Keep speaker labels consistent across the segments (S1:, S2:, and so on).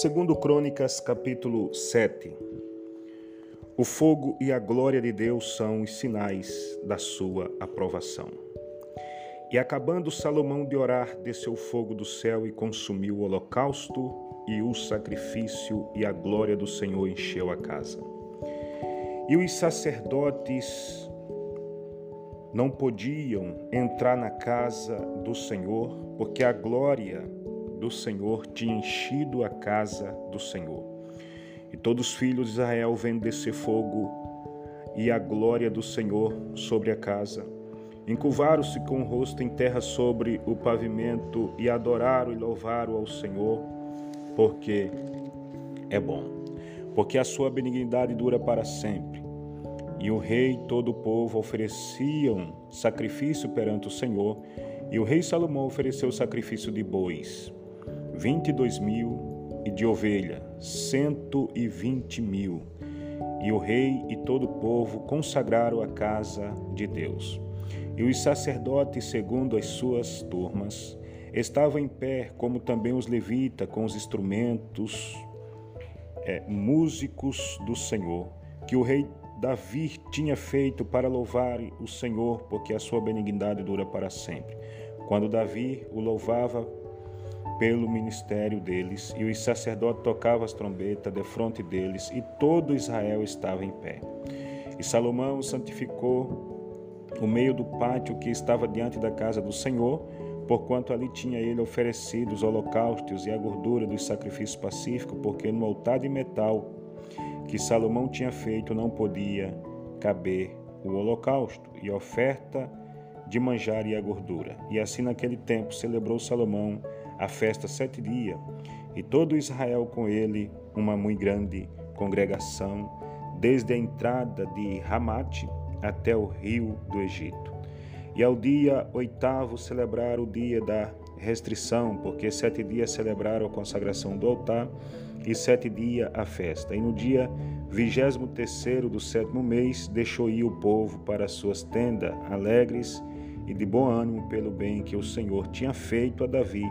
S1: Segundo Crônicas, capítulo 7. O fogo e a glória de Deus são os sinais da sua aprovação. E acabando Salomão de orar, desceu fogo do céu e consumiu o holocausto e o sacrifício, e a glória do Senhor encheu a casa. E os sacerdotes não podiam entrar na casa do Senhor, porque a glória do Senhor tinha enchido a casa do Senhor. E todos os filhos de Israel vendo descer fogo e a glória do Senhor sobre a casa. Encurvaram-se com o rosto em terra sobre o pavimento e adoraram e louvaram ao Senhor, porque é bom, porque a sua benignidade dura para sempre. E o rei e todo o povo ofereciam sacrifício perante o Senhor, e o rei Salomão ofereceu sacrifício de bois, vinte e dois mil, e de ovelha, cento e vinte mil. E o rei e todo o povo consagraram a casa de Deus. E os sacerdotes, segundo as suas turmas, estavam em pé, como também os levitas, com os instrumentos é, músicos do Senhor, que o rei Davi tinha feito para louvar o Senhor, porque a sua benignidade dura para sempre. Quando Davi o louvava pelo ministério deles, e os sacerdotes tocavam as trombetas de frente deles, e todo Israel estava em pé. E Salomão santificou o meio do pátio que estava diante da casa do Senhor, porquanto ali tinha ele oferecido os holocaustos e a gordura dos sacrifícios pacíficos, porque no altar de metal que Salomão tinha feito não podia caber o holocausto e a oferta de manjar e a gordura. E assim naquele tempo celebrou Salomão a festa sete dias, e todo Israel com ele uma muito grande congregação, desde a entrada de Ramate até o rio do Egito. E ao dia oitavo celebraram o dia da restrição, porque sete dias celebraram a consagração do altar e sete dias a festa. E no dia vigésimo terceiro do sétimo mês deixou ir o povo para suas tendas, alegres e de bom ânimo pelo bem que o Senhor tinha feito a Davi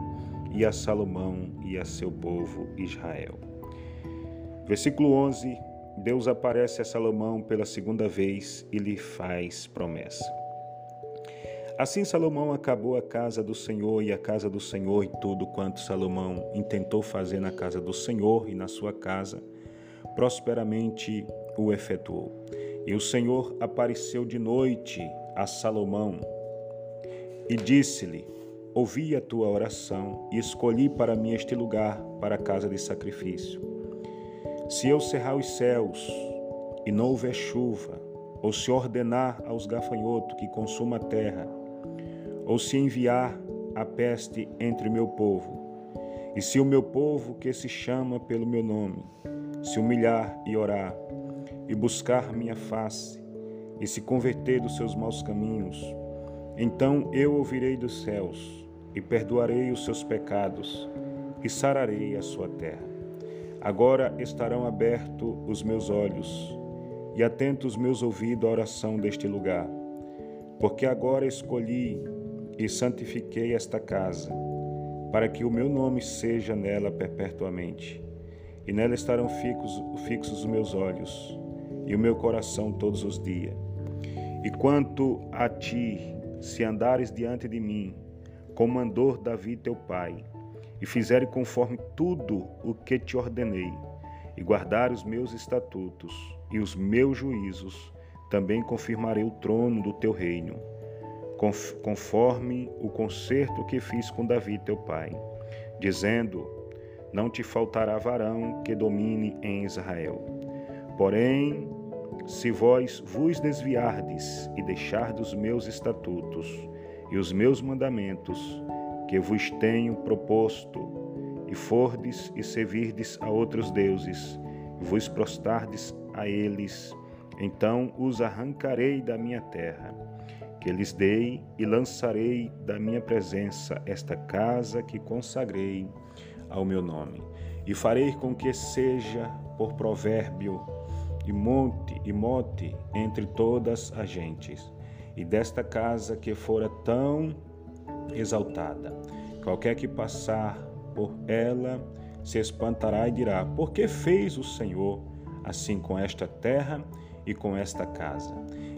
S1: e a Salomão e a seu povo Israel. Versículo 11. Deus aparece a Salomão pela segunda vez e lhe faz promessa. Assim Salomão acabou a casa do Senhor e a casa do Senhor e tudo quanto Salomão intentou fazer na casa do Senhor e na sua casa, prosperamente o efetuou. E o Senhor apareceu de noite a Salomão e disse-lhe: Ouvi a tua oração e escolhi para mim este lugar para a casa de sacrifício. Se eu cerrar os céus e não houver chuva, ou se ordenar aos gafanhotos que consuma a terra, ou se enviar a peste entre o meu povo. E se o meu povo, que se chama pelo meu nome, se humilhar e orar, e buscar minha face, e se converter dos seus maus caminhos, então eu ouvirei dos céus, e perdoarei os seus pecados, e sararei a sua terra. Agora estarão abertos os meus olhos, e atentos meus ouvidos à oração deste lugar, porque agora escolhi e santifiquei esta casa, para que o meu nome seja nela perpetuamente. E nela estarão fixos, fixos os meus olhos e o meu coração todos os dias. E quanto a ti, se andares diante de mim, como Davi teu pai, e fizeres conforme tudo o que te ordenei, e guardar os meus estatutos e os meus juízos, também confirmarei o trono do teu reino conforme o concerto que fiz com Davi teu pai, dizendo: Não te faltará varão que domine em Israel. Porém, se vós vos desviardes e deixardes os meus estatutos e os meus mandamentos, que vos tenho proposto, e fordes e servirdes a outros deuses, e vos prostardes a eles, então os arrancarei da minha terra que lhes dei e lançarei da minha presença esta casa que consagrei ao meu nome, e farei com que seja por provérbio e monte e mote entre todas as gentes, e desta casa que fora tão exaltada, qualquer que passar por ela se espantará e dirá: Por que fez o Senhor assim com esta terra e com esta casa?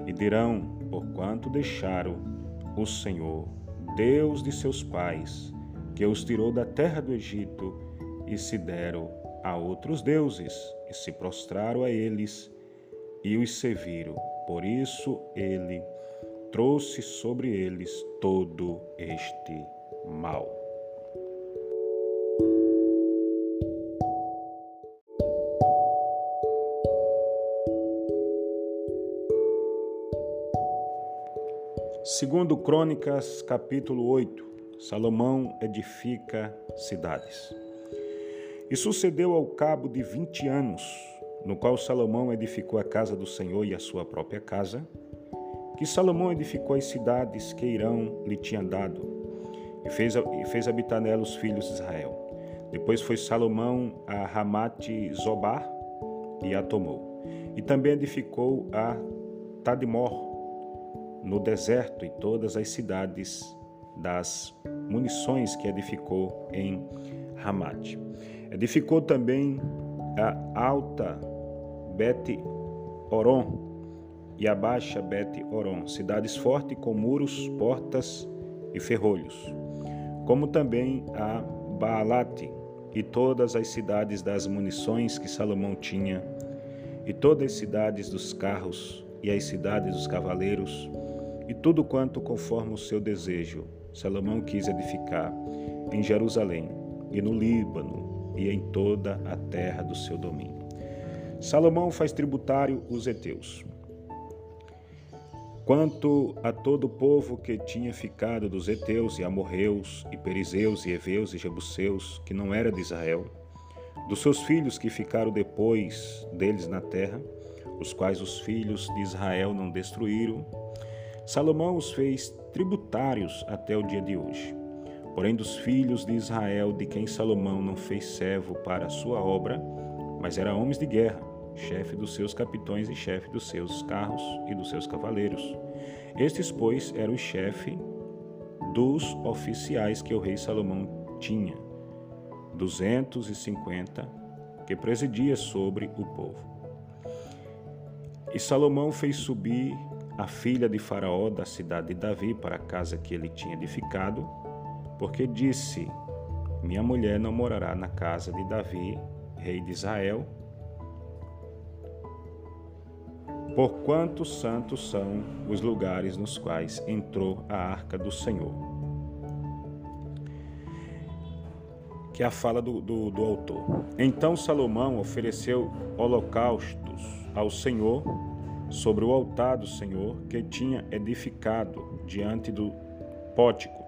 S1: E dirão: Porquanto deixaram o Senhor, Deus de seus pais, que os tirou da terra do Egito, e se deram a outros deuses, e se prostraram a eles e os serviram. Por isso ele trouxe sobre eles todo este mal. Segundo Crônicas, capítulo 8, Salomão edifica cidades. E sucedeu ao cabo de vinte anos, no qual Salomão edificou a casa do Senhor e a sua própria casa, que Salomão edificou as cidades que Irão lhe tinha dado, e fez, e fez habitar nela os filhos de Israel. Depois foi Salomão a Ramate Zobar e a tomou. E também edificou a Tadmor, no deserto, e todas as cidades das munições que edificou em Ramate. Edificou também a alta Bet-Oron e a baixa Bet-Oron, cidades fortes com muros, portas e ferrolhos, como também a Baalate e todas as cidades das munições que Salomão tinha, e todas as cidades dos carros e as cidades dos cavaleiros, e tudo quanto conforme o seu desejo Salomão quis edificar em Jerusalém e no Líbano e em toda a terra do seu domínio. Salomão faz tributário os heteus. Quanto a todo o povo que tinha ficado dos heteus e amorreus e perizeus e heveus e jebuseus, que não era de Israel, dos seus filhos que ficaram depois deles na terra, os quais os filhos de Israel não destruíram, Salomão os fez tributários até o dia de hoje. Porém, dos filhos de Israel, de quem Salomão não fez servo para a sua obra, mas eram homens de guerra, chefe dos seus capitões e chefe dos seus carros e dos seus cavaleiros. Estes, pois, eram o chefe dos oficiais que o rei Salomão tinha, 250, que presidia sobre o povo. E Salomão fez subir a filha de Faraó da cidade de Davi para a casa que ele tinha edificado, porque disse: Minha mulher não morará na casa de Davi, rei de Israel, porquanto santos são os lugares nos quais entrou a arca do Senhor. Que é a fala do, do, do autor. Então Salomão ofereceu holocaustos ao Senhor sobre o altar do Senhor que tinha edificado diante do pótico.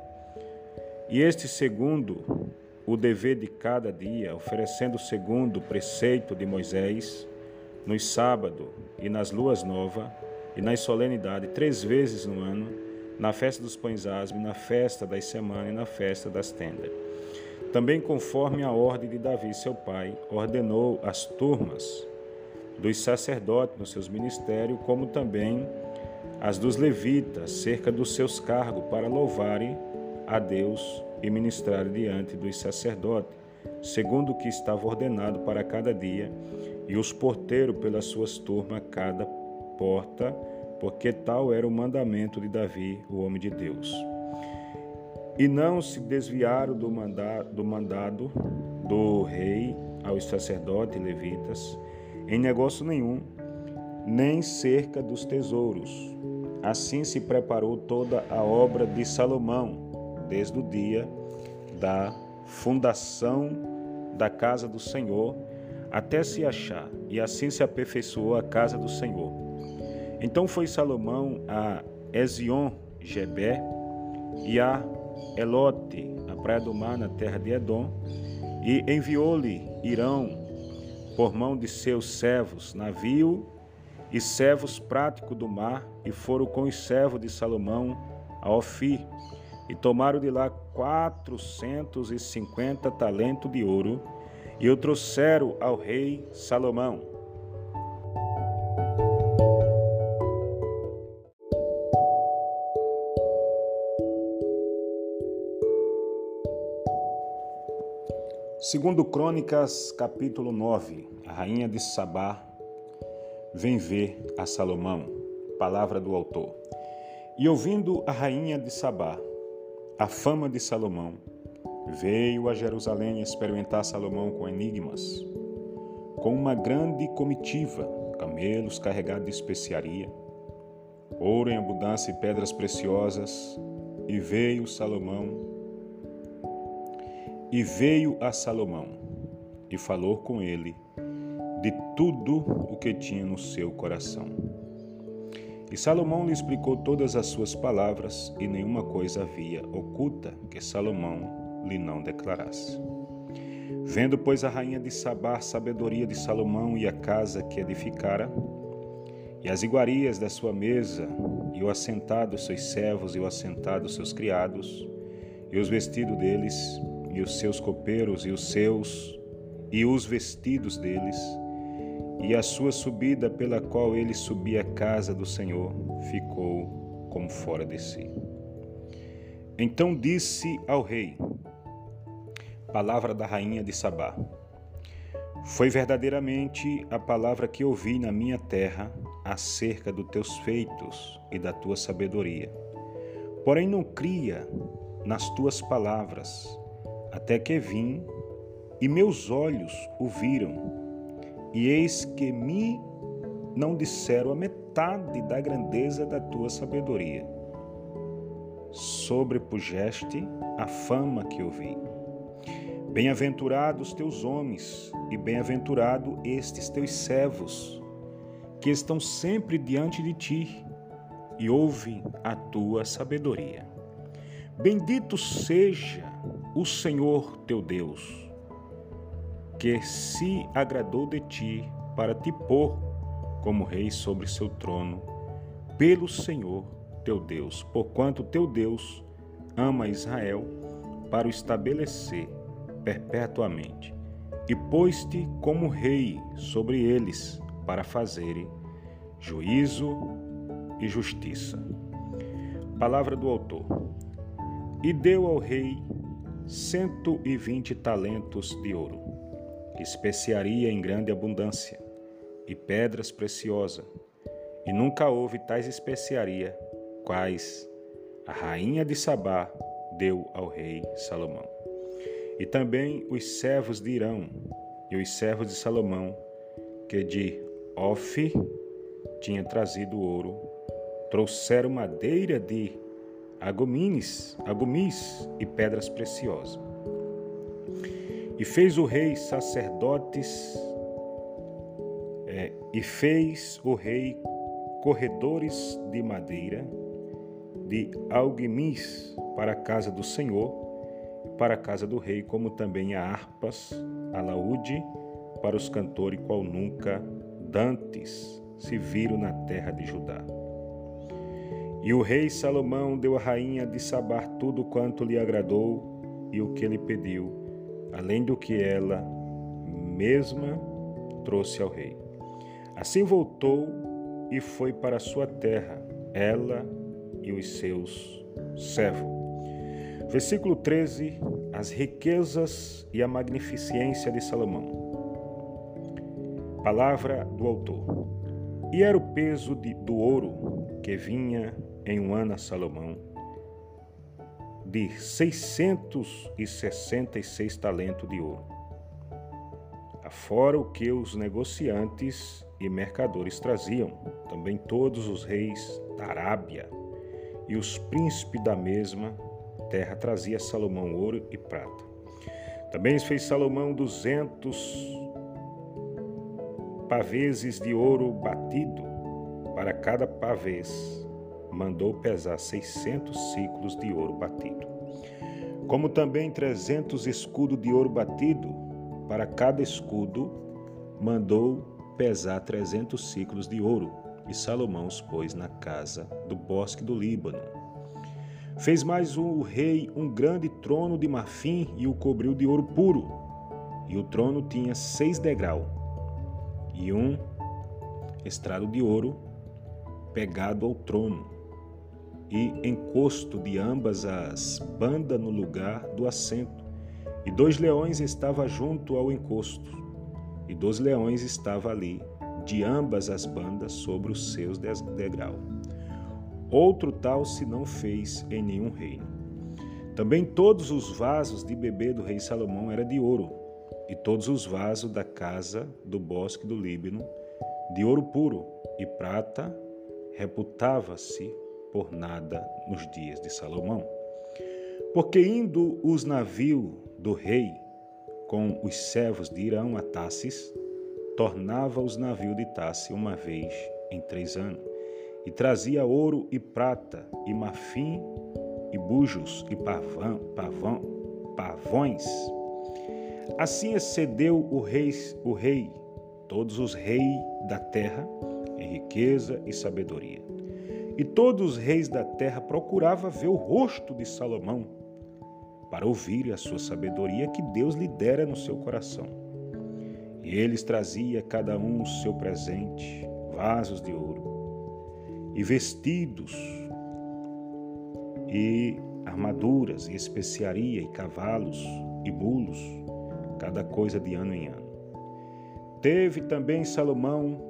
S1: E este segundo o dever de cada dia, oferecendo segundo o preceito de Moisés, nos sábados e nas luas novas e nas solenidades, três vezes no ano, na festa dos pães asmos, na festa das semanas e na festa das tendas. Também conforme a ordem de Davi, seu pai, ordenou as turmas dos sacerdotes nos seus ministérios, como também as dos levitas, cerca dos seus cargos, para louvarem a Deus e ministrarem diante dos sacerdotes, segundo o que estava ordenado para cada dia, e os porteiros pelas suas turmas cada porta, porque tal era o mandamento de Davi, o homem de Deus. E não se desviaram do, mandado do mandado do rei aos sacerdotes e levitas, em negócio nenhum, nem cerca dos tesouros. Assim se preparou toda a obra de Salomão, desde o dia da fundação da casa do Senhor até se achar, e assim se aperfeiçoou a casa do Senhor. Então foi Salomão a Ezion, Gebé, e a Elote, a praia do mar na terra de Edom, e enviou-lhe Irão, por mão de seus servos, navio e servos práticos do mar, e foram com os servos de Salomão a Ofir, e tomaram de lá quatrocentos e cinquenta talentos de ouro, e o trouxeram ao rei Salomão. Segundo Crônicas, capítulo 9, a rainha de Sabá vem ver a Salomão. Palavra do autor. E ouvindo a rainha de Sabá a fama de Salomão, veio a Jerusalém experimentar Salomão com enigmas, com uma grande comitiva, camelos carregados de especiaria, ouro em abundância e pedras preciosas, e veio Salomão e veio a Salomão e falou com ele de tudo o que tinha no seu coração. E Salomão lhe explicou todas as suas palavras, e nenhuma coisa havia oculta que Salomão lhe não declarasse. Vendo, pois, a rainha de Sabá a sabedoria de Salomão e a casa que edificara, e as iguarias da sua mesa, e o assentado seus servos, e o assentado seus criados, e os vestidos deles, e os seus copeiros e os seus e os vestidos deles, e a sua subida pela qual ele subia à casa do Senhor ficou como fora de si. Então disse ao rei, palavra da rainha de Sabá: Foi verdadeiramente a palavra que ouvi na minha terra acerca dos teus feitos e da tua sabedoria. Porém, não cria nas tuas palavras, até que vim e meus olhos o viram, e eis que me não disseram a metade da grandeza da tua sabedoria. Sobrepujeste a fama que ouvi. Bem-aventurados teus homens, e bem-aventurado estes teus servos, que estão sempre diante de ti e ouvem a tua sabedoria. Bendito seja o Senhor teu Deus, que se agradou de ti para te pôr como rei sobre seu trono, pelo Senhor teu Deus, porquanto teu Deus ama Israel para o estabelecer perpetuamente, e pôs-te como rei sobre eles para fazerem juízo e justiça. Palavra do autor. E deu ao rei cento e vinte talentos de ouro, especiaria em grande abundância, e pedras preciosas, e nunca houve tais especiaria, quais a rainha de Sabá deu ao rei Salomão. E também os servos de Irão e os servos de Salomão, que de Ofi tinha trazido ouro, trouxeram madeira de agumines, agumis e pedras preciosas. E fez o rei sacerdotes, é, e fez o rei corredores de madeira de alguimis para a casa do Senhor, para a casa do rei, como também a harpas, a laúde para os cantores, qual nunca dantes se viram na terra de Judá. E o rei Salomão deu à rainha de Sabar tudo quanto lhe agradou e o que lhe pediu, além do que ela mesma trouxe ao rei. Assim voltou e foi para sua terra, ela e os seus servos. Versículo 13: As riquezas e a magnificência de Salomão. Palavra do autor. E era o peso de, do ouro que vinha em um ano a Salomão, de 666 talentos de ouro, afora o que os negociantes e mercadores traziam, também todos os reis da Arábia e os príncipes da mesma terra trazia Salomão ouro e prata. Também fez Salomão duzentos paveses de ouro batido para cada pavês mandou pesar 600 ciclos de ouro batido, como também 300 escudos de ouro batido, para cada escudo mandou pesar 300 ciclos de ouro, e Salomão os pôs na casa do bosque do Líbano. Fez mais o rei um grande trono de marfim e o cobriu de ouro puro, e o trono tinha seis degraus, e um estrado de ouro pegado ao trono, e encosto de ambas as bandas no lugar do assento, E dois leões estavam junto ao encosto, e dois leões estavam ali, de ambas as bandas, sobre os seus degraus. Outro tal se não fez em nenhum reino. Também todos os vasos de bebê do rei Salomão eram de ouro, e todos os vasos da casa do bosque do Líbano, de ouro puro e prata, reputava-se por nada nos dias de Salomão. Porque indo os navios do rei com os servos de Irão a Tassis, tornava os navios de Tassis uma vez em três anos, e trazia ouro e prata, e marfim, e bujos, e pavão, pavão, pavões. Assim excedeu o rei, o rei, todos os reis da terra, em riqueza e sabedoria. E todos os reis da terra procuravam ver o rosto de Salomão, para ouvir a sua sabedoria que Deus lhe dera no seu coração. E eles trazia cada um o seu presente, vasos de ouro, e vestidos, e armaduras, e especiaria, e cavalos, e bulos, cada coisa de ano em ano. Teve também Salomão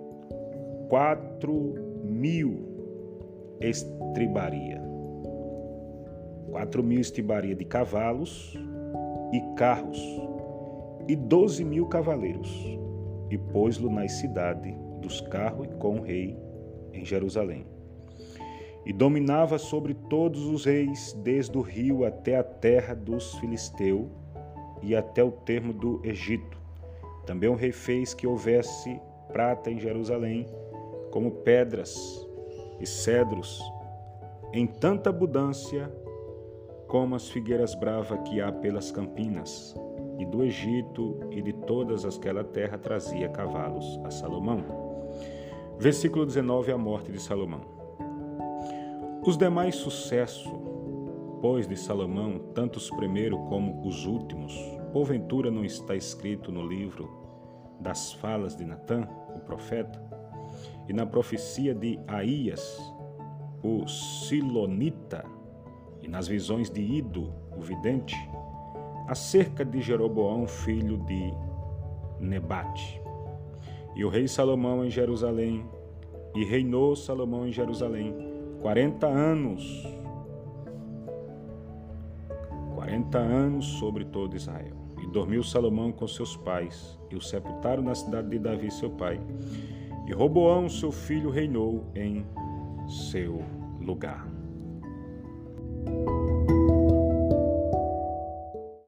S1: quatro mil estribaria quatro mil estibaria de cavalos e carros, e doze mil cavaleiros, e pôs-lo na cidade dos carros e com o rei em Jerusalém. E dominava sobre todos os reis, desde o rio até a terra dos filisteus e até o termo do Egito. Também o rei fez que houvesse prata em Jerusalém, como pedras e cedros, em tanta abundância como as figueiras bravas que há pelas campinas, e do Egito e de todas aquela terra trazia cavalos a Salomão. Versículo 19 A morte de Salomão. Os demais sucessos, pois, de Salomão, tanto os primeiros como os últimos, porventura não está escrito no livro das falas de Natã, o profeta, e na profecia de Aías, o Silonita, e nas visões de Ido, o vidente, acerca de Jeroboão, filho de Nebate. E o rei Salomão em Jerusalém, e reinou Salomão em Jerusalém quarenta anos. Quarenta anos sobre todo Israel. E dormiu Salomão com seus pais, e o sepultaram na cidade de Davi, seu pai. E Roboão, seu filho, reinou em seu lugar.